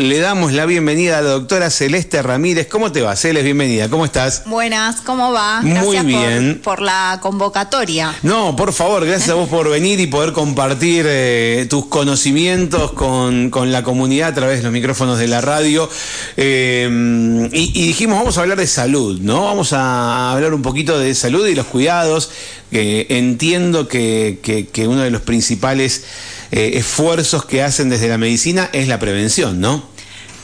le damos la bienvenida a la doctora Celeste Ramírez. ¿Cómo te va, Celeste? Bienvenida, ¿cómo estás? Buenas, ¿cómo va? Muy bien. Por, la convocatoria. No, por favor, gracias a vos por venir y poder compartir eh, tus conocimientos con, la comunidad a través de los micrófonos de la radio. Eh, y, dijimos, vamos a hablar de salud, ¿no? Vamos a hablar un poquito de salud y los cuidados. entiendo que, que uno de los principales eh, esfuerzos que hacen desde la medicina es la prevención, ¿no?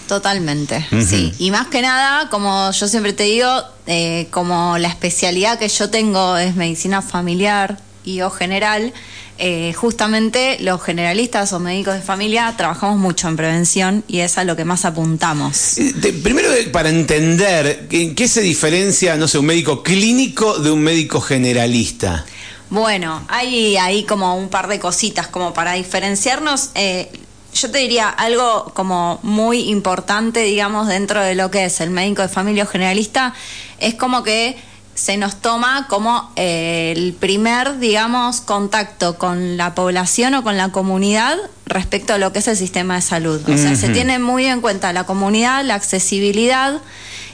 Totalmente, sí. Y más que nada, como yo siempre te digo, eh, como la especialidad que yo tengo es medicina familiar y o general, eh, justamente los generalistas o médicos de familia trabajamos mucho en prevención y es a lo que más apuntamos. primero, para entender, ¿qué se diferencia, no sé, un médico clínico de un médico generalista? Bueno, hay ahí como un par de cositas como para diferenciarnos. Eh, yo te diría algo como muy importante, digamos, dentro de lo que es el médico de familia generalista, es como que se nos toma como eh, el primer, digamos, contacto con la población o con la comunidad respecto a lo que es el sistema de salud. O sea, se tiene muy en cuenta la comunidad, la accesibilidad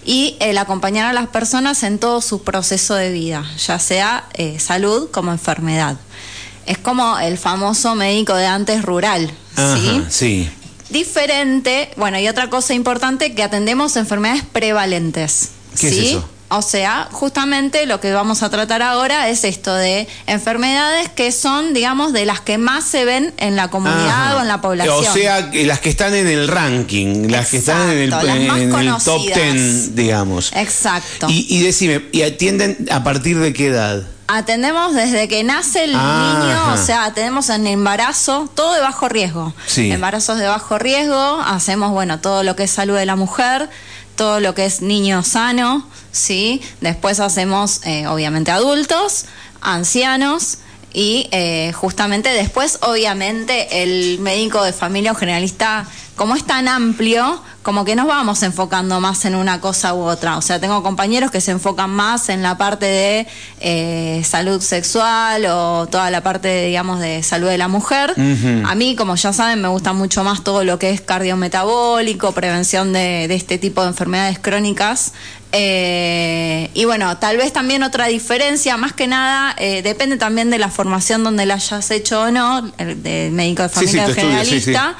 y el acompañar a las personas en todo su proceso de vida, ya sea eh, salud como enfermedad. Es como el famoso médico de antes rural, ¿sí? Sí. Diferente, bueno, y otra cosa importante, que atendemos enfermedades prevalentes. ¿Qué es eso? O sea, justamente lo que vamos a tratar ahora es esto de enfermedades que son, digamos, de las que más se ven en la comunidad o en la población. O sea, las que están en el ranking, las que están en el, top ten, digamos. Exacto. Y, decime, ¿y atienden a partir de qué edad? Atendemos desde que nace el niño, o sea, atendemos en embarazo, todo de bajo riesgo. Sí. Embarazos de bajo riesgo, hacemos, bueno, todo lo que es salud de la mujer, todo lo que es niño sano, ¿sí? Después hacemos, eh, obviamente, adultos, ancianos y eh, justamente después, obviamente, el médico de familia o generalista, como es tan amplio, como que nos vamos enfocando más en una cosa u otra. O sea, tengo compañeros que se enfocan más en la parte de eh, salud sexual o toda la parte, digamos, de salud de la mujer. A mí, como ya saben, me gusta mucho más todo lo que es cardiometabólico, prevención de, de este tipo de enfermedades crónicas. Eh, y bueno, tal vez también otra diferencia, más que nada, eh, depende también de la formación donde la hayas hecho o no, de médico de familia generalista,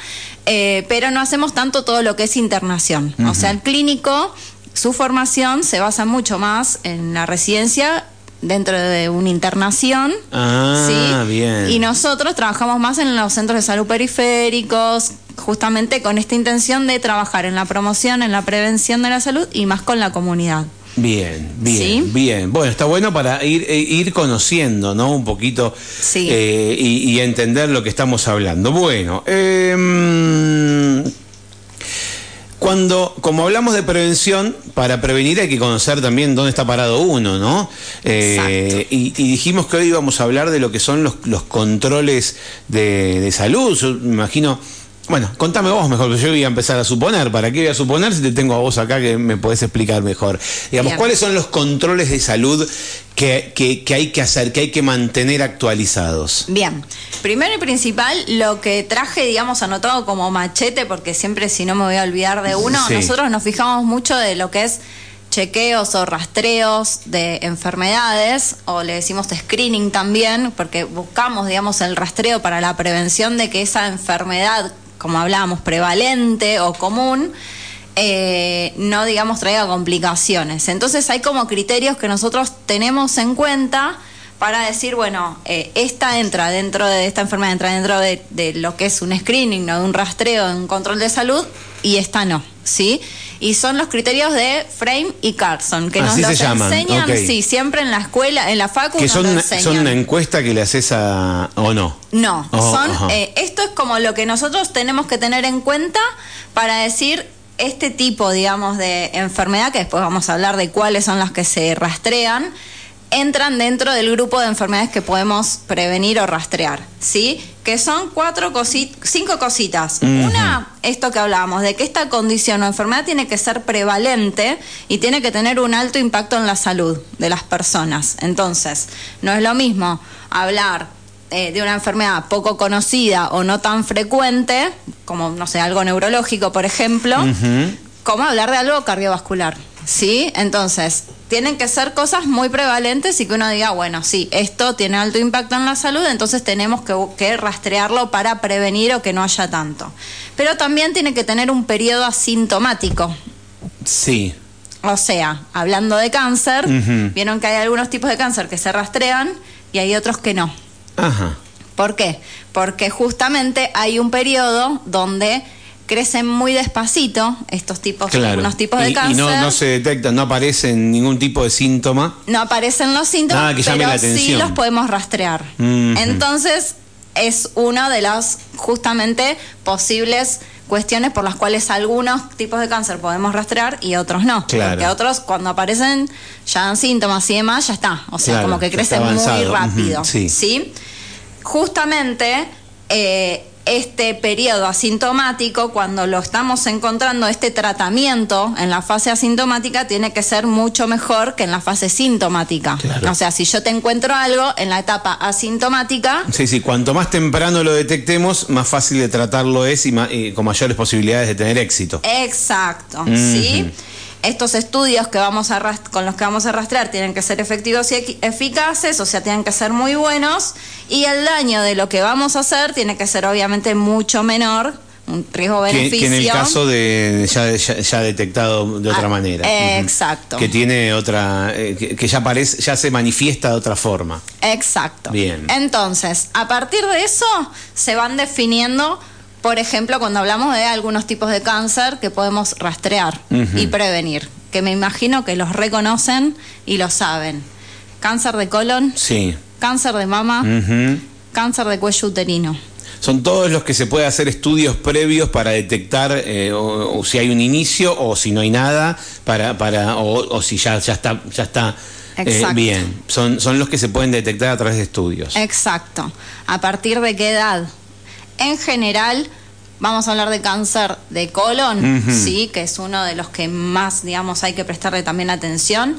eh, pero no hacemos tanto todo lo que es internación. O sea, el clínico, su formación se basa mucho más en la residencia dentro de una internación. Ah, bien. Y nosotros trabajamos más en los centros de salud periféricos, justamente con esta intención de trabajar en la promoción, en la prevención de la salud y más con la comunidad. Bien, bien, bien. Bueno, está bueno para ir, eh, ir conociendo, ¿no? Un poquito eh, y, entender lo que estamos hablando. Bueno, eh, cuando, como hablamos de prevención, para prevenir hay que conocer también dónde está parado uno, ¿no? Eh, y, dijimos que hoy íbamos a hablar de lo que son los, los controles de, de salud. Yo me imagino bueno, contame vos mejor, porque yo voy a empezar a suponer. ¿Para qué voy a suponer si te tengo a vos acá que me podés explicar mejor? Digamos, ¿cuáles son los controles de salud que, que, hay que hacer, que hay que mantener actualizados? Bien, primero y principal, lo que traje, digamos, anotado como machete, porque siempre si no me voy a olvidar de uno, nosotros nos fijamos mucho de lo que es chequeos o rastreos de enfermedades, o le decimos screening también, porque buscamos, digamos, el rastreo para la prevención de que esa enfermedad como hablábamos, prevalente o común, eh, no, digamos, traiga complicaciones. Entonces hay como criterios que nosotros tenemos en cuenta para decir, bueno, eh, esta entra dentro de esta enfermedad, entra dentro de, lo que es un screening, ¿no? de un rastreo, de un control de salud, y esta no, ¿sí? Y son los criterios de Frame y Carson, que nos los enseñan, sí, siempre en la escuela, en la facu que son, son una encuesta que le haces a... o no. No, oh, son, eh, esto es como lo que nosotros tenemos que tener en cuenta para decir este tipo, digamos, de enfermedad, que después vamos a hablar de cuáles son las que se rastrean, entran dentro del grupo de enfermedades que podemos prevenir o rastrear, ¿sí? Que son cuatro cositas, cinco cositas. Una, esto que hablábamos, de que esta condición o enfermedad tiene que ser prevalente y tiene que tener un alto impacto en la salud de las personas. Entonces, no es lo mismo hablar eh, de una enfermedad poco conocida o no tan frecuente, como, no sé, algo neurológico, por ejemplo, como hablar de algo cardiovascular. ¿Sí? Entonces, tienen que ser cosas muy prevalentes y que uno diga, bueno, sí, esto tiene alto impacto en la salud, entonces tenemos que, que, rastrearlo para prevenir o que no haya tanto. Pero también tiene que tener un periodo asintomático. Sí. O sea, hablando de cáncer, vieron que hay algunos tipos de cáncer que se rastrean y hay otros que no. Ajá. ¿Por qué? Porque justamente hay un periodo donde crecen muy despacito estos tipos, Claro. algunos tipos de Y- cáncer. Y no, no se detectan, no aparecen ningún tipo de síntoma. No aparecen los síntomas, Nada que llame pero la sí atención. los podemos rastrear. Entonces, es una de las justamente posibles cuestiones por las cuales algunos tipos de cáncer podemos rastrear y otros no. Claro. Porque otros cuando aparecen ya dan síntomas y demás, ya está. O sea, Claro, como que crecen muy rápido. Ujú, sí. Justamente eh, este periodo asintomático, cuando lo estamos encontrando, este tratamiento en la fase asintomática tiene que ser mucho mejor que en la fase sintomática. Claro. O sea, si yo te encuentro algo en la etapa asintomática, Sí, sí, cuanto más temprano lo detectemos, más fácil de tratarlo es y, ma- y con mayores posibilidades de tener éxito. Exacto, ¿sí? Estos estudios que vamos a con los que vamos a rastrear tienen que ser efectivos y eficaces, o sea, tienen que ser muy buenos y el daño de lo que vamos a hacer tiene que ser obviamente mucho menor, un riesgo-beneficio. que en el caso de ya, ya, ya detectado de otra Ah, manera. eh, exacto. Que tiene otra, eh, que, que ya parece, ya se manifiesta de otra forma. Exacto. Bien. Entonces, a partir de eso se van definiendo, por ejemplo, cuando hablamos de algunos tipos de cáncer que podemos rastrear y prevenir, que me imagino que los reconocen y lo saben. Cáncer de colon, Sí. cáncer de mama, cáncer de cuello uterino. Son todos los que se puede hacer estudios previos para detectar eh, o, o si hay un inicio o si no hay nada, para, para, o, o si ya, ya está, ya está eh, bien. Son, son los que se pueden detectar a través de estudios. Exacto. ¿A partir de qué edad? En general, vamos a hablar de cáncer de colon, sí, que es uno de los que más, digamos, hay que prestarle también atención.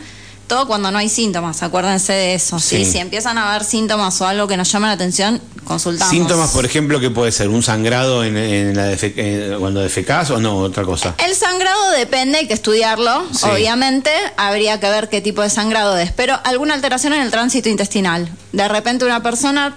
Todo cuando no hay síntomas, acuérdense de eso. ¿sí? Sí. Si empiezan a haber síntomas o algo que nos llama la atención, consultamos. Síntomas, por ejemplo, que puede ser un sangrado en, en la defe- eh, cuando defecás o no, otra cosa. El sangrado depende, hay que estudiarlo, Sí. obviamente. Habría que ver qué tipo de sangrado es, pero alguna alteración en el tránsito intestinal. De repente una persona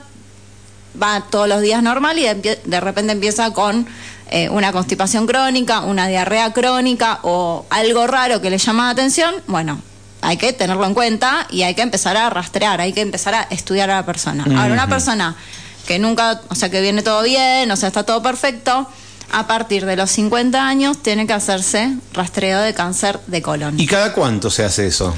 va todos los días normal y de, repente empieza con eh, una constipación crónica, una diarrea crónica o algo raro que le llama la atención. Bueno, hay que tenerlo en cuenta y hay que empezar a rastrear, hay que empezar a estudiar a la persona. Ahora, una persona que nunca, o sea, que viene todo bien, o sea, está todo perfecto, a partir de los 50 años tiene que hacerse rastreo de cáncer de colon. ¿Y cada cuánto se hace eso?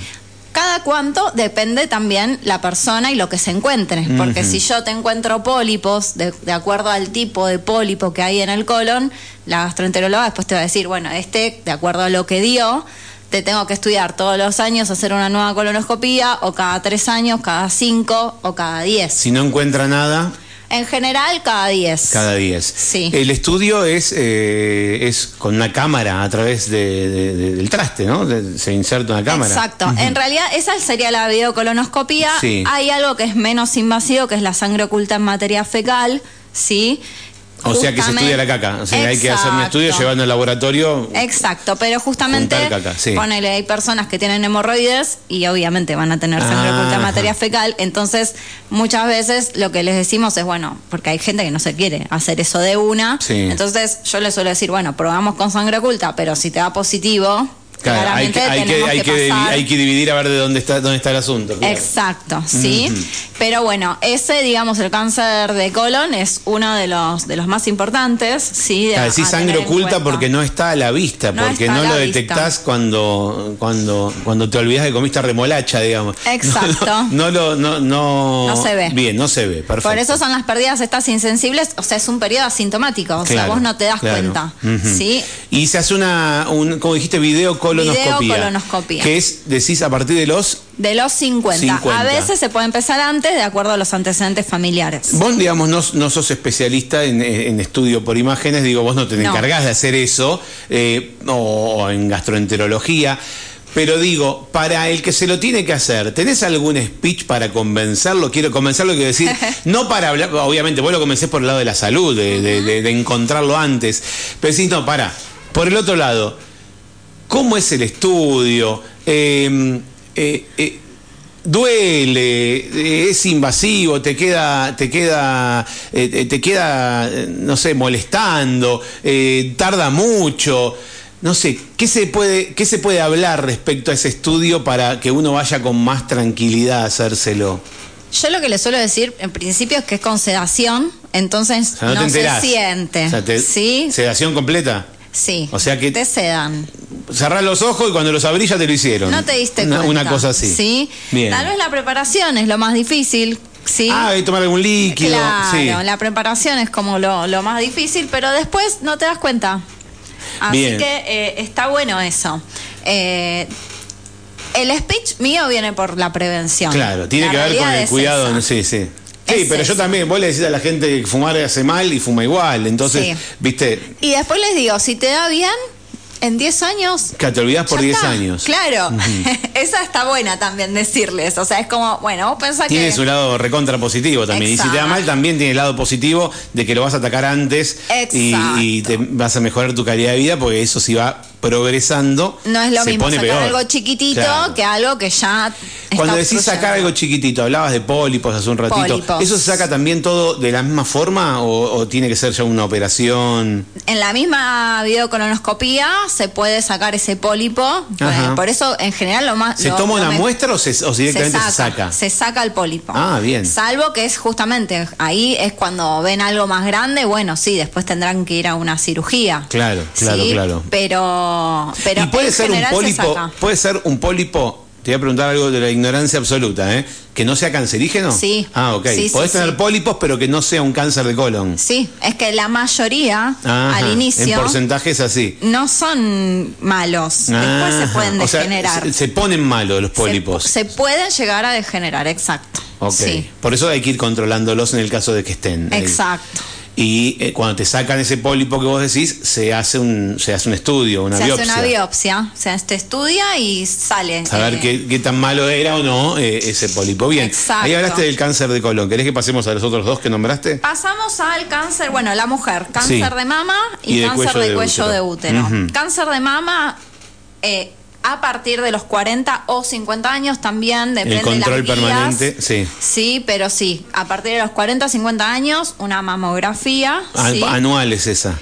Cada cuánto depende también la persona y lo que se encuentre. Porque si yo te encuentro pólipos, de, de acuerdo al tipo de pólipo que hay en el colon, la gastroenteróloga después te va a decir, bueno, este, de acuerdo a lo que dio, te tengo que estudiar todos los años, hacer una nueva colonoscopía, o cada tres años, cada cinco, o cada diez. Si no encuentra nada, En general, cada diez. cada 10. Sí. El estudio es, eh, es con una cámara a través de- de- de- del traste, ¿no? Se inserta una cámara. Exacto. En realidad, esa sería la videocolonoscopía. Sí. Hay algo que es menos invasivo, que es la sangre oculta en materia fecal, ¿sí? O sea que se estudia la caca. O sea, hay que hacer un estudio llevando al laboratorio. Exacto, pero justamente, caca, sí. ponele, hay personas que tienen hemorroides y obviamente van a tener sangre oculta en Ajá. materia fecal, entonces muchas veces lo que les decimos es, bueno, porque hay gente que no se quiere hacer eso de una, Sí. entonces yo les suelo decir, bueno, probamos con sangre oculta, pero si te da positivo, Claro, hay que, hay, que, hay, que hay dividir a ver de dónde está, dónde está el asunto. claro. Exacto, sí. Pero bueno, ese, digamos, el cáncer de colon es uno de los de los más importantes, sí. de decís a sangre oculta porque no está a la vista, No porque no lo vista. detectás cuando, cuando, cuando te olvidas que comiste remolacha, digamos. Exacto. No, no, lo- no, no, No se ve. Bien, no se ve, perfecto. Por eso son las pérdidas estas insensibles, o sea, es un periodo asintomático, o sea, Claro, vos no te das claro. cuenta. ¿sí? Y se hace una, un, como dijiste, videocolonoscopía. Videocolonoscopía. Que es, decís, a partir de los... De los 50. 50. A veces se puede empezar antes, de acuerdo a los antecedentes familiares. Vos, digamos, no, no sos especialista en, en estudio por imágenes, digo, vos no te No. encargás de hacer eso, eh, o, en gastroenterología, Pero digo, para el que se lo tiene que hacer, ¿tenés algún speech para convencerlo? Quiero convencerlo, quiero decir, no para hablar, obviamente vos lo convencés por el lado de la salud, de, de- de- de encontrarlo antes, pero decís, no, para, por el otro lado, ¿cómo es el estudio? Eh, eh, eh, duele, eh, es invasivo, te queda, te queda, te queda, no sé, molestando, tarda mucho. No sé, ¿qué se, puede, ¿qué se puede hablar respecto a ese estudio para que uno vaya con más tranquilidad a hacérselo? Yo lo que le suelo decir en principio es que es con sedación, entonces O sea, no, no, te se siente. O sea, te- ¿Sí? ¿Sedación completa? Sí. o sea que- Te sedan. Cerrás los ojos y cuando los abrís ya te lo hicieron. No te diste una, cuenta. Una cosa así. Sí. Bien. Tal vez la preparación es lo más difícil. Sí. Ah, hay que tomar algún líquido. Claro, sí. la preparación es como lo, lo más difícil, pero después no te das cuenta. Así Bien. que eh, está bueno eso. Eh, el speech mío viene por la prevención. Claro, tiene La que ver con el cuidado. Sí, sí. Sí, Es pero yo también, vos le decís a la gente que fumar hace mal y fuma igual. Entonces, Sí. viste, Y después les digo, si te da bien, en 10 años que te olvidás por Ya 10 está. años. Claro, esa está buena tambiy decirles. O sea, es como, bueno, vos pensás Tiene que. su lado recontra positivo también. Y si te da Exacto. mal, también tiene el lado positivo de que lo vas a atacar antes y, Exacto. y te vas a mejorar tu calidad de vida porque eso si va progresando. No es lo se mismo pone sacar peor. algo chiquitito Claro. que algo que ya. está Cuando decís sacar algo chiquitito, hablabas de pólipos hace un ratito. Pólipos. ¿Eso se saca también todo de la misma forma o, o tiene que ser ya una operación? En la misma videocolonoscopía se puede sacar ese pólipo. Ajá. eh, Por eso, en general, lo más. ¿Se lo- toma lo una me- muestra o, se, o directamente se saca? Se saca el pólipo. Ah, bien. Salvo que es justamente ahí es cuando ven algo más grande, bueno, sí, después tendrán que ir a una cirugía. Claro, claro, Sí, claro. Pero, pero y puede en ser un se pólipo, saca. puede ser un pólipo, te voy a preguntar algo de la ignorancia absoluta, ¿eh? Que no sea cancerígeno. Sí. Ah, ok. Sí, sí, Podés tener sí. pólipos, pero que no sea un cáncer de colon. Sí, es que la mayoría Ajá, al En inicio porcentaje es así. no son malos. Después se Ajá. pueden O sea, degenerar. se, se ponen malos los Se- pólipos. Se, pueden llegar a degenerar, exacto. ok. Sí, Por eso hay que ir controlándolos en el caso de que estén. ahí. exacto. Y eh, cuando te sacan ese pólipo que vos decís, se hace un, se hace un estudio, una se biopsia. hace una biopsia, se este estudia y sale. Saber eh, qué, qué tan malo era o no eh, ese pólipo. Bien, Exacto. ahí hablaste del cáncer de colon. ¿Querés que pasemos a los otros dos que nombraste? Pasamos al cáncer, bueno, la mujer, cáncer Sí. de mama y, Y de cáncer cuello de de cuello útero. de útero. Cáncer de mama eh, a partir de los 40 o 50 años también depende El control de las guías. permanente, sí. Sí, pero sí, a partir de los 40 50 años una mamografía, sí. Anual es esa.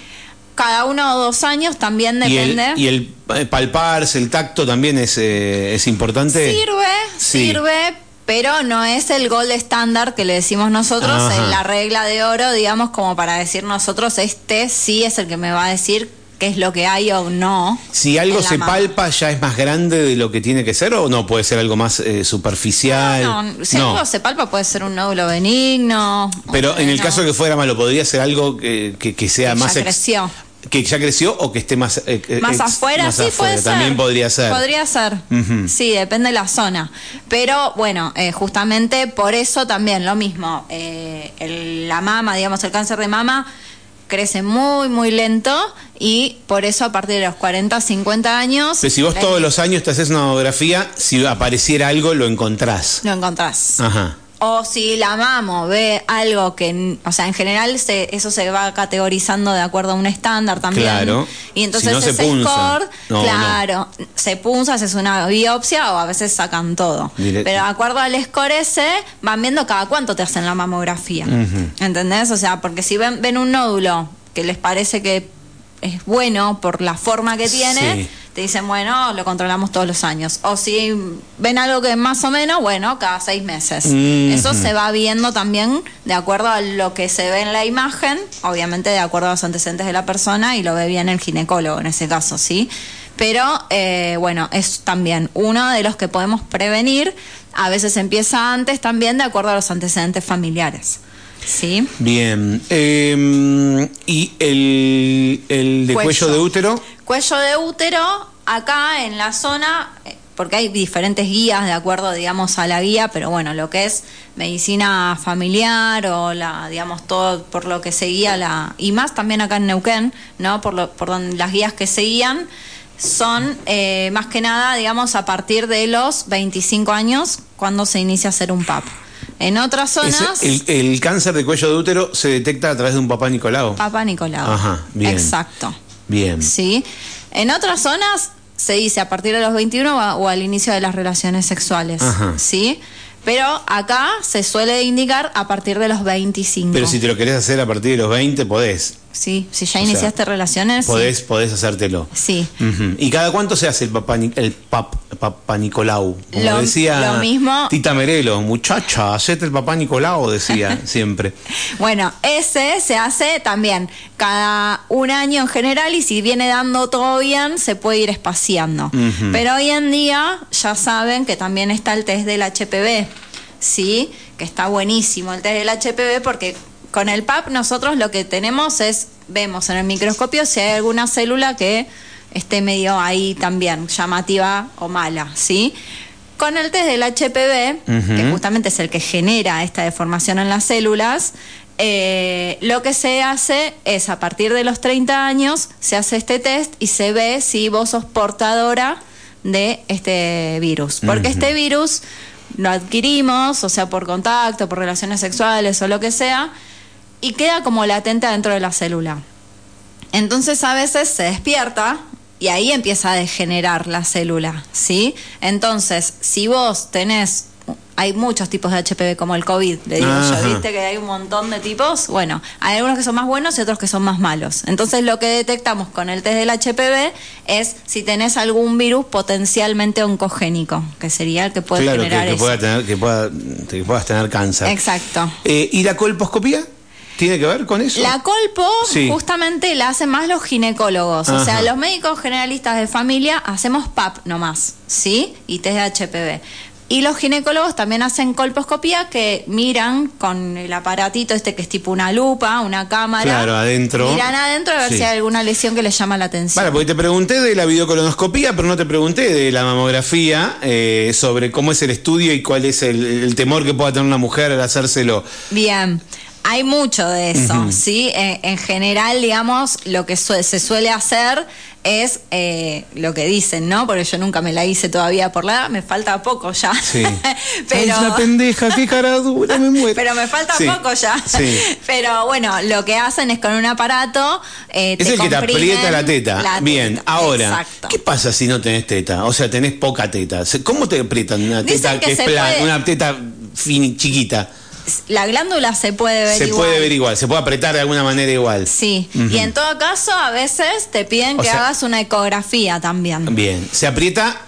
cada uno o dos años también Y el, depende. y el eh, palparse, el tacto también es, eh, es importante. Sirve, Sí. sirve, pero no es el gold estándar que le decimos nosotros, Ajá. en la regla de oro, digamos, como para decir nosotros, este sí es el que me va a decir qué es lo que hay o no. Si algo se mama. palpa, ¿ya es más grande de lo que tiene que ser o no? Puede ser algo más eh, superficial. No, si No. algo se palpa puede ser un nódulo benigno. Pero en el caso que fuera malo, ¿podría ser algo que, que- que sea Que más... ya creció. Que ya creció o que esté más... eh, eh, Más ex- afuera, más sí afuera. puede ser. También podría ser. Podría ser. Sí, depende de la zona. Pero bueno, eh, justamente por eso también lo mismo. eh, el- la mama, digamos, el cáncer de mama crece muy, muy lento y por eso a partir de los 40, 50 años. Pero si vos todos los años te haces una mamografía, si apareciera algo, lo encontrás. Lo encontrás. Ajá. O si la mamo ve algo que, o sea, en general se, eso se va categorizando de acuerdo a un estándar también. Claro. Y entonces Si no se ese punza. score, No, claro, se punza, haces una biopsia o a veces sacan todo. Pero de acuerdo al score ese, van viendo cada cuánto te hacen la mamografía. ¿Entendés? O sea, porque si ven, ven un nódulo que les parece que es bueno por la forma que tiene, Sí. Te dicen, bueno, lo controlamos todos los años. O si ven algo que más o menos, bueno, cada seis meses. Mhm. Eso se va viendo también de acuerdo a lo que se ve en la imagen, obviamente de acuerdo a los antecedentes de la persona y lo ve bien el ginecólogo en ese caso, ¿sí? Pero eh, bueno, es también uno de los que podemos prevenir. A veces empieza antes también de acuerdo a los antecedentes familiares. ¿Sí? Bien. Eh, ¿Y el, el de cuello. Cuello. de útero? Cuello de útero, acá en la zona, eh, porque hay diferentes guías de acuerdo, digamos, a la guía, pero bueno, lo que es medicina familiar o la, digamos, todo por lo que seguía la, y más también acá en Neuquén, ¿no? Por, lo, por donde, las guías que seguían, son eh, más que nada, digamos, a partir de los 25 años cuando se inicia a hacer un PAP. En otras zonas... el, el, cáncer de cuello de útero se detecta a través de un papá Nicolau. Papá Nicolau. Ajá, bien. Exacto. Bien. Sí. En otras zonas se dice a partir de los 21 o al inicio de las relaciones sexuales. Ajá. ¿Sí? Pero acá se suele indicar a partir de los 25. Pero si te lo querés hacer a partir de los 20, podés. Sí, si ya O iniciaste sea, relaciones. sí. Podés, podés hacértelo. Sí. ¿Y cada cuánto se hace el papá, Ni- el pap, papá Nicolau? Como Lo- decía lo mismo- Tita Merelo, muchacha, hacete el papá Nicolau, decía siempre. Bueno, ese se hace también cada un año en general y si viene dando todo bien, se puede ir espaciando. Pero hoy en día ya saben que también está el test del HPV, ¿sí? Que está buenísimo el test del HPV porque con el PAP nosotros lo que tenemos es, vemos en el microscopio si hay alguna célula que esté medio ahí también, llamativa o mala, ¿sí? Con el test del HPV, que justamente es el que genera esta deformación en las células, eh, lo que se hace es a partir de los 30 años se hace este test y se ve si vos sos portadora de este virus. Porque este virus lo adquirimos, o sea, por contacto, por relaciones sexuales o lo que sea, y queda como latente dentro de la célula. Entonces a veces se despierta y ahí empieza a degenerar la célula, ¿sí? Entonces, si vos tenés, hay muchos tipos de HPV como el COVID, le digo Ajá. yo, ¿viste que hay un montón de tipos? Bueno, hay algunos que son más buenos y otros que son más malos. Entonces lo que detectamos con el test del HPV es si tenés algún virus potencialmente oncogénico, que sería el que puede claro, que, generar que eso. pueda tener, que, pueda, que puedas tener cáncer. Exacto. Eh, ¿Y la colposcopía? ¿Tiene que ver con eso? La colpo Sí. justamente la hacen más los ginecólogos. O sea, los médicos generalistas de familia hacemos PAP nomás, ¿sí? Y test de HPV. Y los ginecólogos también hacen colposcopía que miran con el aparatito este que es tipo una lupa, una cámara. Claro, adentro. Miran adentro a ver Sí. si hay alguna lesión que les llama la atención. Vale, porque te pregunté de la videocolonoscopía, pero no te pregunté de la mamografía, eh, sobre cómo es el estudio y cuál es el, el temor que pueda tener una mujer al hacérselo. Bien, hay mucho de eso, ¿sí? En, en general, digamos, lo que sue- se suele hacer es eh, lo que dicen, ¿no? Porque yo nunca me la hice todavía por la edad, me falta poco ya. Sí. pero, Es una pendeja, qué cara dura, me muero. pero me falta Sí, poco ya. Sí. Pero bueno, lo que hacen es con un aparato. eh, Es el que te aprieta la teta. la Bien, teta. ahora, Exacto. ¿qué pasa si no tenés teta? O sea, tenés poca teta. ¿Cómo te aprietan una Dicen teta que que, es plana, puede- una teta fini, chiquita? La glándula se puede ver Se igual. puede ver igual, se puede apretar de alguna manera igual. Sí, y en todo caso, a veces te piden O que sea- hagas una ecografía también. Bien, se aprieta,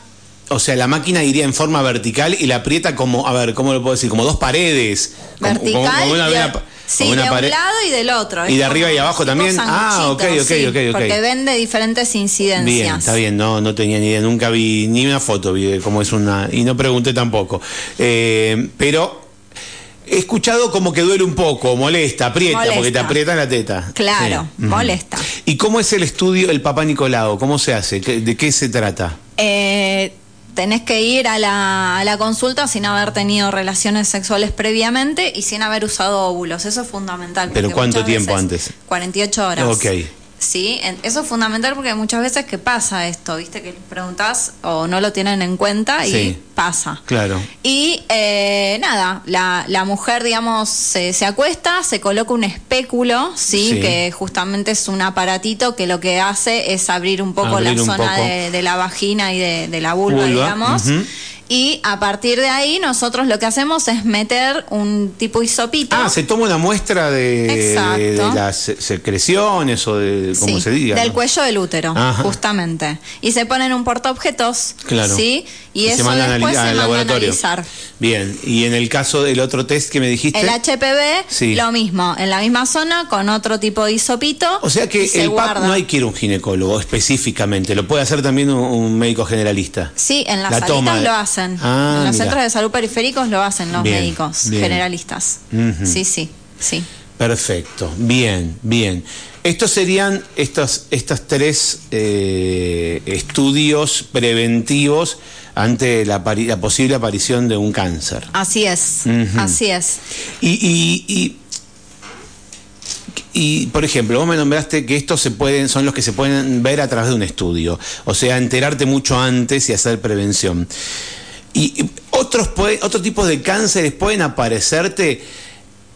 o sea, la máquina iría en forma vertical y la aprieta como, a ver, ¿cómo lo puedo decir? Como dos paredes. Vertical. Como, como una, y una- sí, una de un lado y del otro. ¿Y de arriba y abajo también? Ah, ok, ok, sí, ok, ok. Porque ven de diferentes incidencias. Bien, está bien, no, no tenía ni idea, nunca vi ni una foto vi cómo es una, y no pregunté tampoco. Eh, pero he escuchado como que duele un poco, molesta, aprieta, Molesta. porque te aprieta la teta. Claro, Sí. Molesta. ¿Y cómo es el estudio, el papá Nicolau? ¿Cómo se hace? ¿Qué- ¿De qué se trata? Eh, tenés que ir a la, a la consulta sin haber tenido relaciones sexuales previamente y sin haber usado óvulos. Eso es fundamental. ¿Pero cuánto tiempo antes? 48 horas. Ok. Sí, eso es fundamental porque muchas veces que pasa esto, ¿viste? Que preguntás o no lo tienen en cuenta y Sí. pasa. Claro. Y eh, nada, la, la mujer, digamos, se, se acuesta, se coloca un espéculo, ¿sí? Sí. Que justamente es un aparatito que lo que hace es abrir un poco Abrir la un zona poco. de, de la vagina y de, de la vulva, Vulva, digamos. Y a partir de ahí nosotros lo que hacemos es meter un tipo hisopito. Ah, se toma una muestra de, Exacto. de- de las se- secreciones o de, como Sí, se diga. Del ¿no? cuello del útero, Ajá. justamente. Y se ponen un portaobjetos, Claro. ¿sí? Y, se eso manda a después se al manda a laboratorio. analizar. Bien, y en el caso del otro test que me dijiste. El HPV, Sí. lo mismo, en la misma zona, con otro tipo de hisopito. O sea que se el PAP guarda. no hay que ir a un ginecólogo específicamente, lo puede hacer también un, un médico generalista. Sí, en las La toma lo hacen. Ah, en los centros de salud periféricos lo hacen los Bien, médicos bien. generalistas. Sí, sí, sí. Perfecto, bien, bien. Estos serían estos, estos tres eh, estudios preventivos ante la, posible aparición de un cáncer. Así es, así es. Y, y, y, y, por ejemplo, vos me nombraste que estos se pueden, son los que se pueden ver a través de un estudio. O sea, enterarte mucho antes y hacer prevención. Y otros otro tipo de cánceres pueden aparecerte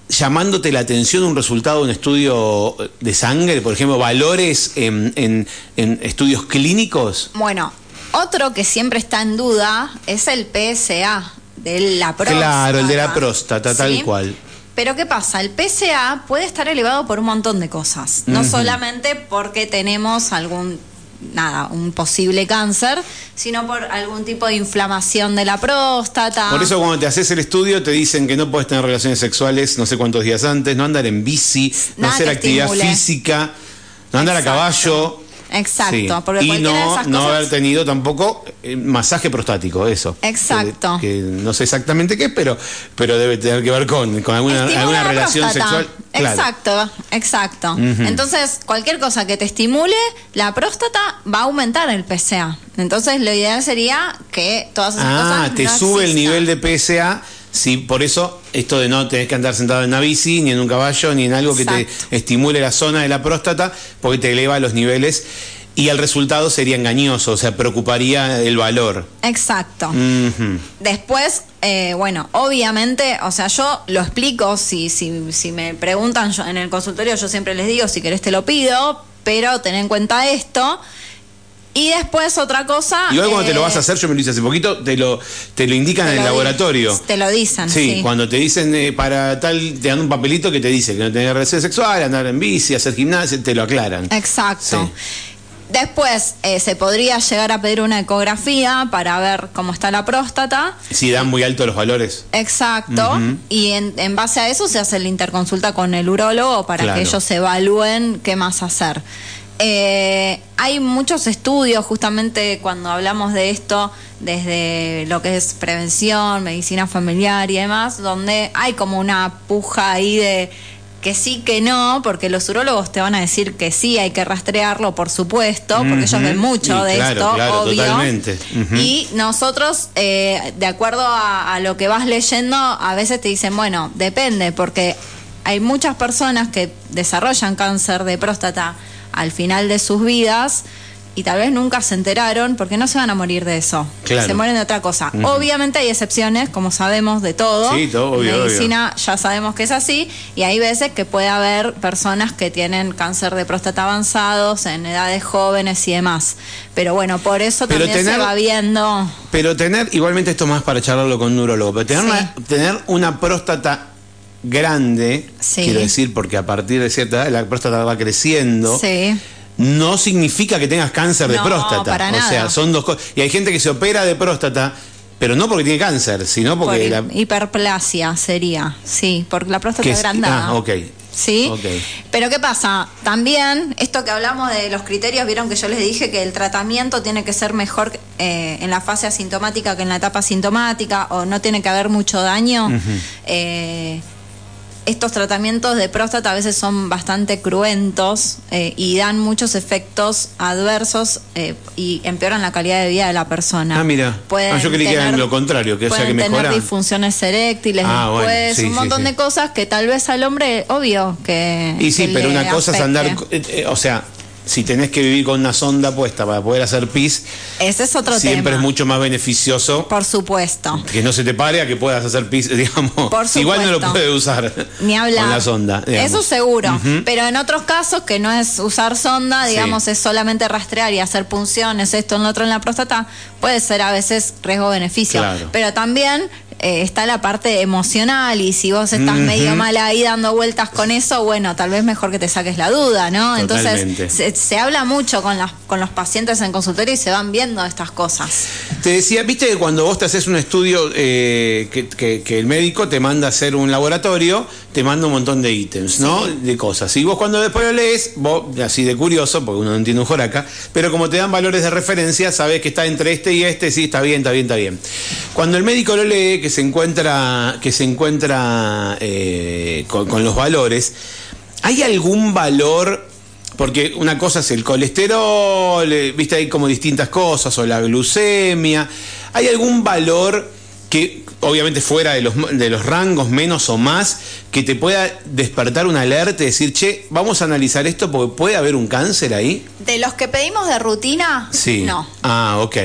llamándote la atención un resultado de un estudio de sangre, por ejemplo, valores en, en estudios clínicos? Bueno, otro que siempre está en duda es el PSA de la próstata. Claro, el de la próstata, tal cual. Pero ¿qué pasa? El PSA puede estar elevado por un montón de cosas, no solamente porque tenemos algún nada, un posible cáncer, sino por algún tipo de inflamación de la próstata. Por eso cuando te haces el estudio te dicen que no puedes tener relaciones sexuales no sé cuántos días antes, no andar en bici, no hacer actividad física, no andar a caballo. Exacto, porque y no, no haber tenido tampoco eh, masaje prostático, eso. Exacto. Que, no sé exactamente qué es, pero, pero debe tener que ver con, con alguna, alguna relación sexual. Exacto, exacto. Entonces, cualquier cosa que te estimule la próstata va a aumentar el PSA. Entonces, lo ideal sería que todas esas ah, cosas. Ah, te sube el nivel de PSA. Sí, por eso esto de no tener que andar sentado en una bici, ni en un caballo, ni en algo que te estimule la zona de la próstata, porque te eleva los niveles y el resultado sería engañoso, o sea, preocuparía el valor. Exacto. Después, eh, bueno, obviamente, o sea, yo lo explico, si, si, si me preguntan yo, en el consultorio, yo siempre les digo, si querés te lo pido, pero ten en cuenta esto. Y después otra cosa. Igual cuando te lo vas a eh, hacer, yo me lo hice hace poquito, te lo, te lo indican en el laboratorio. Te lo dicen. Sí, cuando te dicen eh, para tal, te dan un papelito que te dice que no tenés relación sexual, andar en bici, hacer gimnasia, te lo aclaran. Exacto. Después eh, se podría llegar a pedir una ecografía para ver cómo está la próstata. Si dan muy alto los valores. Exacto. Y en, base a eso se hace la interconsulta con el urólogo para que ellos evalúen qué más hacer. Eh, hay muchos estudios justamente cuando hablamos de esto, desde lo que es prevención, medicina familiar y demás, donde hay como una puja ahí de que sí, que no, porque los urólogos te van a decir que sí, hay que rastrearlo, por supuesto, porque ellos ven mucho de esto, obvio. Totalmente. Y nosotros, eh, de acuerdo a, lo que vas leyendo, a veces te dicen, bueno, depende, porque hay muchas personas que desarrollan cáncer de próstata al final de sus vidas y tal vez nunca se enteraron porque no se van a morir de eso. Se mueren de otra cosa. Obviamente hay excepciones, como sabemos, de todo. Sí, todo, obvio, medicina ya sabemos que es así y hay veces que puede haber personas que tienen cáncer de próstata avanzados en edades jóvenes y demás. Pero bueno, por eso también se va viendo. Pero tener, igualmente esto más para charlarlo con un neurólogo, pero tener, una, tener una próstata grande, quiero decir, porque a partir de cierta edad la próstata va creciendo. Sí no significa que tengas cáncer de próstata. o sea, son dos cosas. Y hay gente que se opera de próstata, pero no porque tiene cáncer, sino porque. la... Hiperplasia sería, sí, porque la próstata es agrandada. Ah, ok. ¿Sí? Pero ¿qué pasa? También, esto que hablamos de los criterios, vieron que yo les dije que el tratamiento tiene que ser mejor eh, en la fase asintomática que en la etapa asintomática, o no tiene que haber mucho daño estos tratamientos de próstata a veces son bastante cruentos eh, y dan muchos efectos adversos eh, y empeoran la calidad de vida de la persona. Ah, mira. ah, yo creí que era lo contrario, que o sea que tener disfunciones eréctiles, ah, después un montón de cosas que tal vez al hombre, obvio que. Y sí, pero una cosa es andar. Eh, o sea, si tenés que vivir con una sonda puesta para poder hacer pis, ese es otro siempre es mucho más beneficioso. Por supuesto. Que no se te pare a que puedas hacer pis, digamos. Por Igual no lo puede usar. Ni hablar. Con la sonda. Eso seguro. Pero en otros casos, que no es usar sonda, digamos, es solamente rastrear y hacer punciones, esto, en lo otro en la próstata, puede ser a veces riesgo-beneficio. Pero también eh, está la parte emocional y si vos estás medio mal ahí dando vueltas con eso, bueno, tal vez mejor que te saques la duda, ¿no? Entonces se, habla mucho con, las, con los pacientes en consultorio y se van viendo estas cosas. Te decía, viste que cuando vos te haces un estudio eh, que, el médico te manda a hacer un laboratorio, te manda un montón de ítems, ¿no? De cosas. Y vos cuando después lo lees, vos, así de curioso, porque uno no entiende un joraca, pero como te dan valores de referencia, sabes que está entre este y este, sí, está bien, está bien, está bien. Cuando el médico lo lee, que se encuentra, que se encuentra eh, con, los valores, ¿hay algún valor? Porque una cosa es el colesterol, eh, viste, hay como distintas cosas, o la glucemia. ¿Hay algún valor que obviamente fuera de los, de los rangos menos o más, que te pueda despertar una alerta y decir, che, vamos a analizar esto porque puede haber un cáncer ahí? De los que pedimos de rutina, Sí. no. Ah, ok.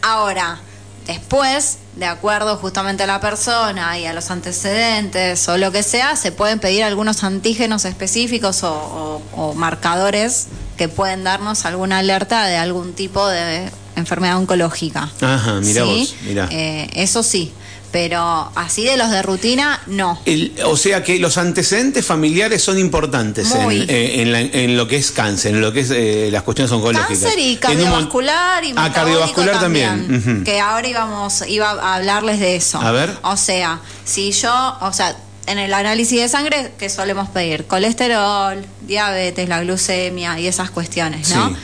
Ahora, después, de acuerdo justamente a la persona y a los antecedentes o lo que sea, se pueden pedir algunos antígenos específicos o, o- o marcadores que pueden darnos alguna alerta de algún tipo de enfermedad oncológica. Ajá, mirá ¿Sí? vos, mirá. Eh, eso sí, pero así de los de rutina, no. El- o sea que los antecedentes familiares son importantes en, eh, en la- en lo que es cáncer, en lo que es eh, las cuestiones oncológicas. Cáncer y cardiovascular y Ah, cardiovascular también. Que ahora íbamos, iba a hablarles de eso. A ver. O sea, si yo, o sea, en el análisis de sangre que solemos pedir colesterol, diabetes, la glucemia y esas cuestiones, ¿no? Sí.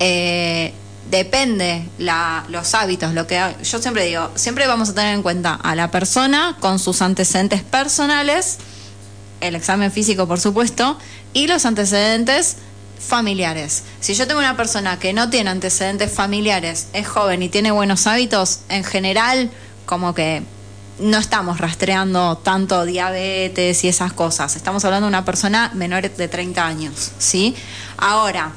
Eh, depende la, los hábitos, lo que yo siempre digo, siempre vamos a tener en cuenta a la persona con sus antecedentes personales, el examen físico, por supuesto, y los antecedentes familiares. Si yo tengo una persona que no tiene antecedentes familiares, es joven y tiene buenos hábitos, en general, como que no estamos rastreando tanto diabetes y esas cosas. Estamos hablando de una persona menor de 30 años, ¿sí? Ahora,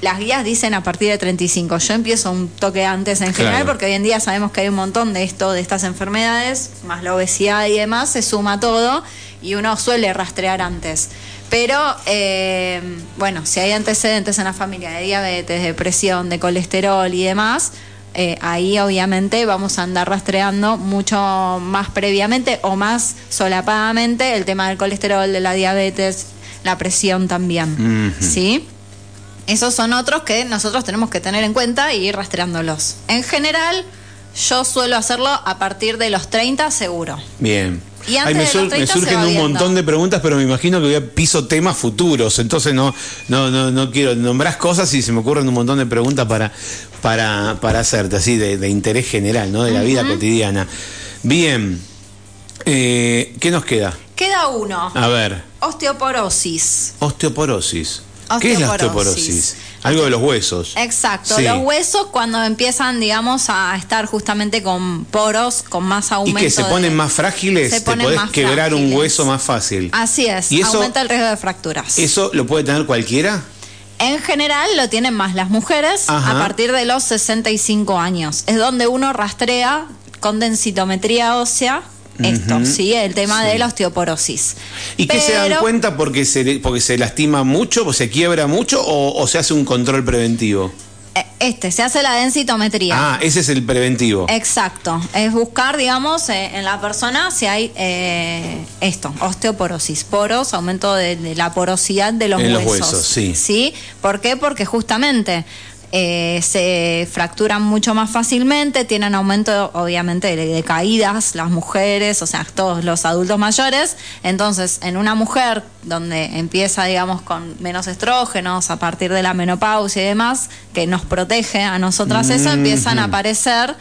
las guías dicen a partir de 35. Yo empiezo un toque antes en general Claro. porque hoy en día sabemos que hay un montón de esto, de estas enfermedades, más la obesidad y demás, se suma todo y uno suele rastrear antes. Pero, eh, bueno, si hay antecedentes en la familia de diabetes, de presión, de colesterol y demás, eh, ahí obviamente vamos a andar rastreando mucho más previamente o más solapadamente el tema del colesterol, de la diabetes, la presión también. ¿Sí? Esos son otros que nosotros tenemos que tener en cuenta y ir rastreándolos. En general, yo suelo hacerlo a partir de los 30 seguro. Bien. Y antes me, de sur- los 30 me surgen un viendo. montón de preguntas, pero me imagino que voy a piso temas futuros, entonces no, no, no, no quiero nombrar cosas y se me ocurren un montón de preguntas para, para, para hacerte, así, de, de interés general, ¿no? De la vida cotidiana. Bien. Eh, ¿Qué nos queda? Queda uno. A ver, Osteoporosis. osteoporosis. ¿Qué es la Osteoporosis. Algo de los huesos. Exacto, Sí. los huesos cuando empiezan, digamos, a estar justamente con poros, con más ¿Y aumento. que se de- ponen más frágiles? Se ¿Te ponen podés más quebrar un hueso más fácil? Así es, ¿Y eso- aumenta el riesgo de fracturas. ¿Eso lo puede tener cualquiera? En general lo tienen más las mujeres Ajá. a partir de los 65 años. Es donde uno rastrea con densitometría ósea esto. ¿sí? El tema Sí. de la osteoporosis. ¿Y qué se dan Pero- cuenta porque se, porque se lastima mucho, o se quiebra mucho o, o se hace un control preventivo? Eh, Este, se hace la densitometría. Ah, ese es el preventivo. Exacto, es buscar, digamos, eh, en la persona si hay eh, esto, osteoporosis, poros, aumento de, de la porosidad de los En los huesos. huesos, sí. ¿Sí? ¿Por qué? Porque justamente eh, se fracturan mucho más fácilmente, tienen aumento, obviamente, de, de caídas las mujeres, o sea, todos los adultos mayores. Entonces, en una mujer donde empieza, digamos, con menos estrógenos a partir de la menopausia y demás, que nos protege a nosotras eso, empiezan a aparecer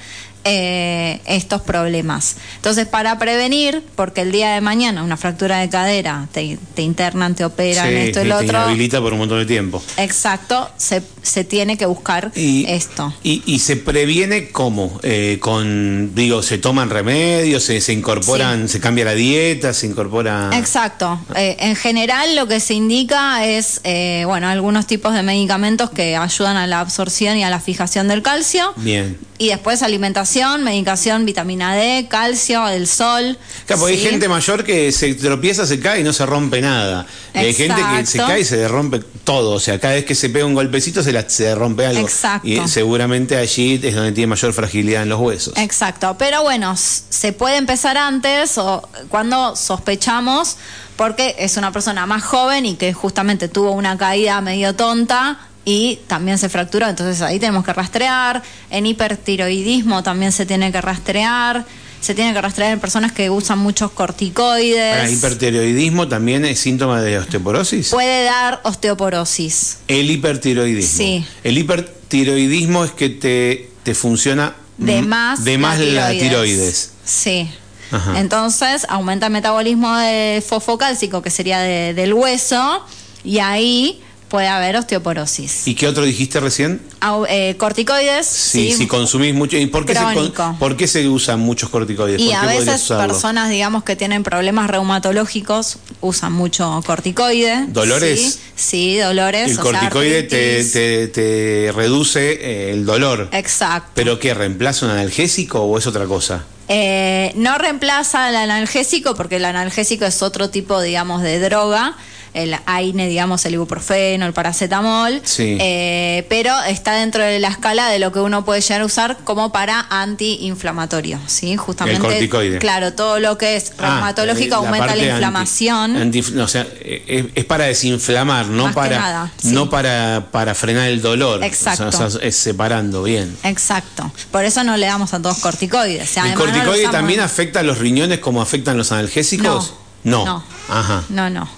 eh, estos problemas. Entonces, para prevenir, porque el día de mañana una fractura de cadera, te, te internan, te operan, Sí, esto y lo te otro. inhabilita por un montón de tiempo. Exacto, se, se tiene que buscar Y, esto. Y, y se previene cómo? Eh, con, digo, se toman remedios, se, se incorporan, se cambia la dieta, se incorpora. Exacto. Eh, en general lo que se indica es, eh, bueno, algunos tipos de medicamentos que ayudan a la absorción y a la fijación del calcio. Bien. Y después alimentación, medicación, vitamina D, calcio, el sol. Claro, porque ¿sí? hay gente mayor que se tropieza, se cae y no se rompe nada. Hay gente que se cae y se rompe todo. O sea, cada vez que se pega un golpecito se, la, se rompe algo. Exacto. Y seguramente allí es donde tiene mayor fragilidad en los huesos. Exacto, pero bueno, se puede empezar antes o cuando sospechamos, porque es una persona más joven y que justamente tuvo una caída medio tonta y también se fracturó, entonces ahí tenemos que rastrear. En hipertiroidismo también se tiene que rastrear. Se tiene que rastrear en personas que usan muchos corticoides. Para hipertiroidismo también es síntoma de osteoporosis. Puede dar osteoporosis. El hipertiroidismo. Sí. El hipertiroidismo es que te, te funciona De más, de más la tiroides. Sí. Ajá. Entonces aumenta el metabolismo de fosfocálcico, que sería de- del hueso, y ahí puede haber osteoporosis. ¿Y qué otro dijiste recién? Eh, corticoides. Sí, si consumís mucho. ¿Y por qué, se, por qué se usan muchos corticoides? Y ¿Por a veces personas, digamos, que tienen problemas reumatológicos usan mucho corticoide. ¿Dolores? Sí, sí, dolores. El o sea, corticoide te, te- te reduce eh, el dolor. Exacto. ¿Pero qué? ¿Reemplaza un analgésico o es otra cosa? Eh, no reemplaza el analgésico porque el analgésico es otro tipo, digamos, de droga. El AINE, digamos, el ibuprofeno, el paracetamol. Sí. Eh, pero está dentro de la escala de lo que uno puede llegar a usar como para antiinflamatorio, ¿sí? Justamente. El corticoide. Claro, todo lo que es Ah, reumatológico aumenta la anti- inflamación. anti- no, o sea, es, es para desinflamar, no Más para nada, sí. no para, para frenar el dolor. Exacto. O sea, o sea, es separando, bien. Exacto. Por eso no le damos a todos corticoides. O sea, ¿El no corticoide también afecta a los riñones como afectan los analgésicos? No. No. Ajá. No, no.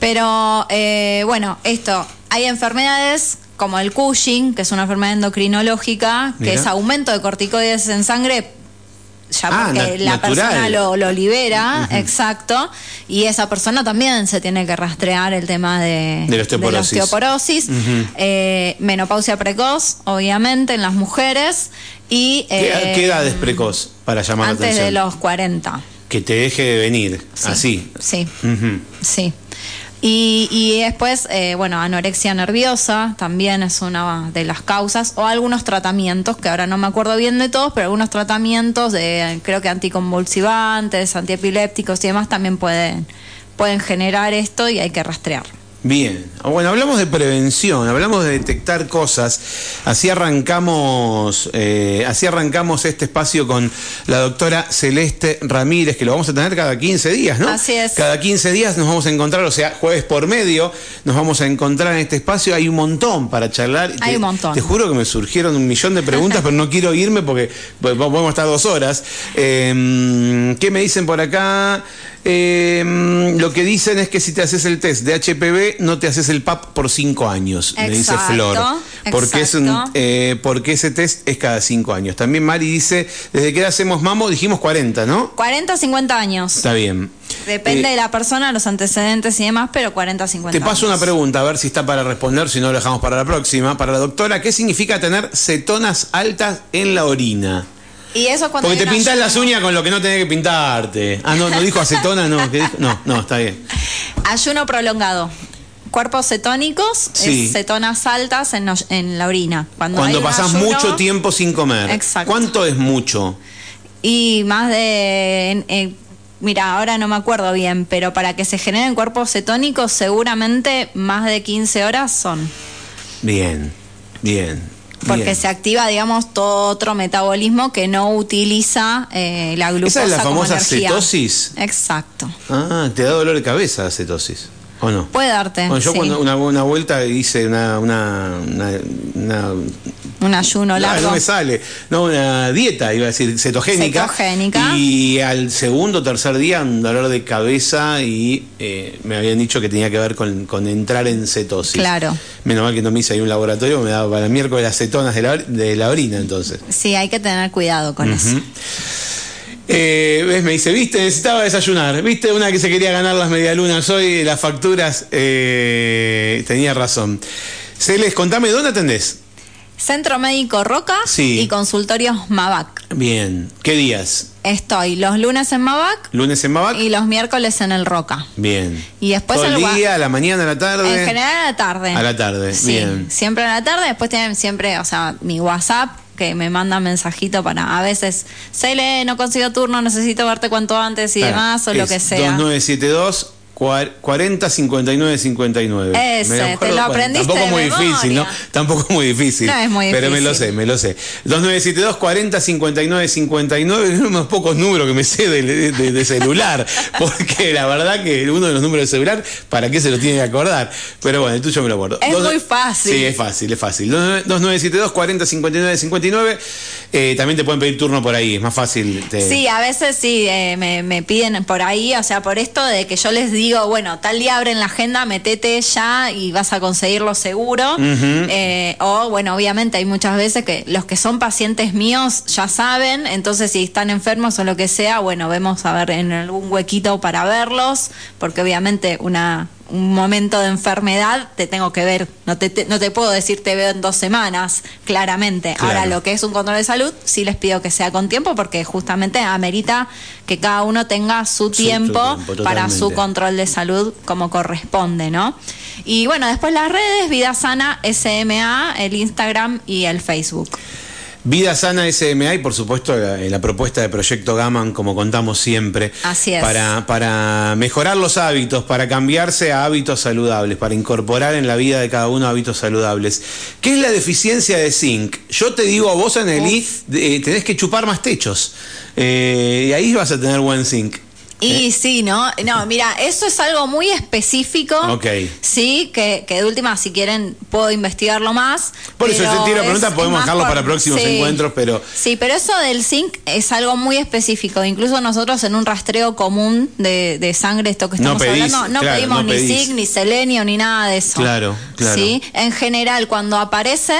Pero eh, bueno, esto, hay enfermedades como el Cushing, que es una enfermedad endocrinológica, que Mira. es aumento de corticoides en sangre, ya Ah, porque la natural. persona lo, lo libera, exacto, y esa persona también se tiene que rastrear el tema de, De la osteoporosis. osteoporosis. Eh, menopausia precoz, obviamente, en las mujeres, y... ¿Qué, eh, qué edad es precoz para llamar la Antes atención? de los 40. Que te deje de venir, Sí, así. Sí. Sí. Y, y después, eh, bueno, anorexia nerviosa también es una de las causas, o algunos tratamientos, que ahora no me acuerdo bien de todos, pero algunos tratamientos de, creo que anticonvulsivantes, antiepilépticos y demás también pueden, pueden generar esto y hay que rastrear. Bien, bueno, hablamos de prevención, hablamos de detectar cosas. Así arrancamos, eh, así arrancamos este espacio con la doctora Celeste Ramírez, que lo vamos a tener cada 15 días, ¿no? Así es. Cada 15 días nos vamos a encontrar, o sea, jueves por medio, nos vamos a encontrar en este espacio. Hay un montón para charlar. Hay Te- un montón. Te juro que me surgieron un millón de preguntas, pero no quiero irme porque pues, podemos estar dos horas. Eh, ¿Qué me dicen por acá? Eh, lo que dicen es que si te haces el test de HPV, no te haces el PAP por cinco años, me dice Flor. Porque, es un, eh, porque ese test es cada cinco años. También Mari dice, ¿desde qué edad hacemos mamo? Dijimos 40, ¿no? 40 50 años. Está bien. Depende Eh, de la persona, los antecedentes y demás, pero 40 50 Te paso una años. pregunta, a ver si está para responder, si no lo dejamos para la próxima. Para la doctora, ¿qué significa tener cetonas altas en la orina? Y eso cuando Porque te pintas las uñas con lo que no tenés que pintarte. Ah, no, no dijo acetona, no. ¿qué dijo? No, no, está bien. Ayuno prolongado. Cuerpos cetónicos, Sí. es cetonas altas en, en la orina. Cuando, Cuando pasás ayuno, mucho tiempo sin comer. Exacto. ¿Cuánto es mucho? Y más de. en- en- mira, ahora no me acuerdo bien, pero para que se generen cuerpos cetónicos, seguramente más de 15 horas son. Bien, bien. Porque bien. se activa, digamos, todo otro metabolismo que no utiliza eh, la glucosa. ¿Esa es la famosa cetosis? Exacto. Ah, te da dolor de cabeza la cetosis. ¿O no? Puede darte. Bueno, yo sí. cuando una, una vuelta hice una, una, una, una- Un ayuno Ah, largo. no me sale. No, una dieta, iba a decir, cetogénica. Cetogénica. Y al segundo o tercer día un dolor de cabeza y eh, me habían dicho que tenía que ver con, con entrar en cetosis. Claro. Menos mal que no me hice ahí un laboratorio, me daba para el miércoles las cetonas de la, de la orina entonces. Sí, hay que tener cuidado con eso. Eh. Me dice, viste, necesitaba desayunar. Viste, una que se quería ganar las medialunas hoy, las facturas, eh, tenía razón. Celes, contame, ¿dónde atendés? Centro Médico Roca Sí. y consultorios Mabac. Bien, ¿qué días? Estoy los lunes en Mabac ¿Lunes en Mabac? y los miércoles en el Roca. Bien. Y después ¿Todo el día, a la mañana, a la tarde? En general a la tarde. A la tarde, Sí, bien. siempre a la tarde. Después tienen siempre, o sea, mi WhatsApp que me manda mensajito para a veces, Cele, no consigo turno, necesito verte cuanto antes y demás o lo que sea. 2972 cua- 40 59 59. Ese, te lo aprendiste Tampoco de muy difícil, ¿no? memoria. Tampoco muy difícil. No es muy Pero me lo difícil. sé, me lo sé. 2972 40 59 59 es uno de los pocos números que me sé de, de- de celular. Porque la verdad que uno de los números de celular, ¿para qué se lo tiene que acordar? Pero bueno, el tuyo me lo acuerdo. Es Dos- muy fácil. Sí, es fácil, es fácil. 2972 40 59 59. Eh, también te pueden pedir turno por ahí, es más fácil. te- Sí, a veces sí, eh, me, me piden por ahí, o sea, por esto de que yo les digo, bueno, tal día abren la agenda, metete ya y vas a conseguirlo seguro. Eh, o, bueno, obviamente hay muchas veces que los que son pacientes míos ya saben, entonces si están enfermos o lo que sea, bueno, vemos a ver en algún huequito para verlos, porque obviamente una un momento de enfermedad, te tengo que ver. No te, no te puedo decir te veo en dos semanas, claramente. Ahora, lo que es un control de salud, sí les pido que sea con tiempo, porque justamente amerita que cada uno tenga su, tiempo, para su control de salud como corresponde, ¿no? Y bueno, después las redes, Vida Sana SMA, el Instagram y el Facebook. Vida Sana SMA y por supuesto la, propuesta de Proyecto Gaman, como contamos siempre. Así es. Para, para mejorar los hábitos, para cambiarse a hábitos saludables, para incorporar en la vida de cada uno hábitos saludables. ¿Qué es la deficiencia de zinc? Yo te digo a vos, Anneli, eh, tenés que chupar más techos. Eh, y ahí vas a tener buen zinc. Y ¿Eh? sí, ¿no? No, mira, eso es algo muy específico. Ok. Sí, que, que de última, si quieren, puedo investigarlo más. Por eso, ese tiro de pregunta podemos dejarlo para próximos encuentros, pero. Sí, pero eso del zinc es algo muy específico. Incluso nosotros en un rastreo común de, de sangre, esto que estamos hablando, no pedimos ni zinc, ni selenio, ni nada de eso. Claro, claro. Sí, en general, cuando aparece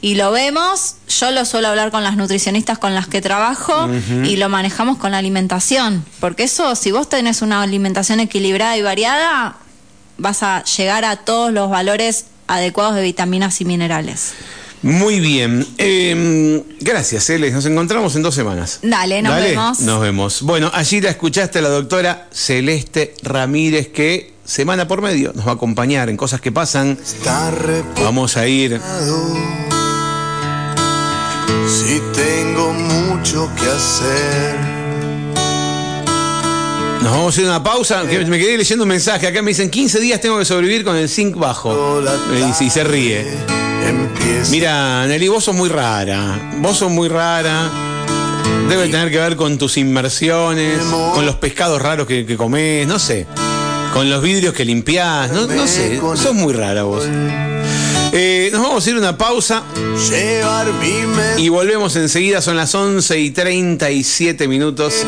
y lo vemos, yo lo suelo hablar con las nutricionistas con las que trabajo y lo manejamos con la alimentación. Porque eso si vos tenés una alimentación equilibrada y variada, vas a llegar a todos los valores adecuados de vitaminas y minerales. Muy bien. Em, gracias, Celes. Nos encontramos en dos semanas. Dale, nos vemos. Nos vemos. Bueno, allí la escuchaste a la doctora Celeste Ramírez, que semana por medio nos va a acompañar en cosas que pasan. Vamos a ir. Si tengo mucho que hacer nos vamos a ir a una pausa. me quedé leyendo un mensaje. Acá me dicen 15 días tengo que sobrevivir con el zinc bajo. Y, se ríe. Mira, Nelly, vos sos muy rara. Vos sos muy rara. Debe tener que ver con tus inmersiones, con los pescados raros que, que comés, no sé. Con los vidrios que limpiás, no, no sé. Sos muy rara vos. Eh, nos vamos a ir a una pausa. Y volvemos enseguida, son las 11 y 37 minutos.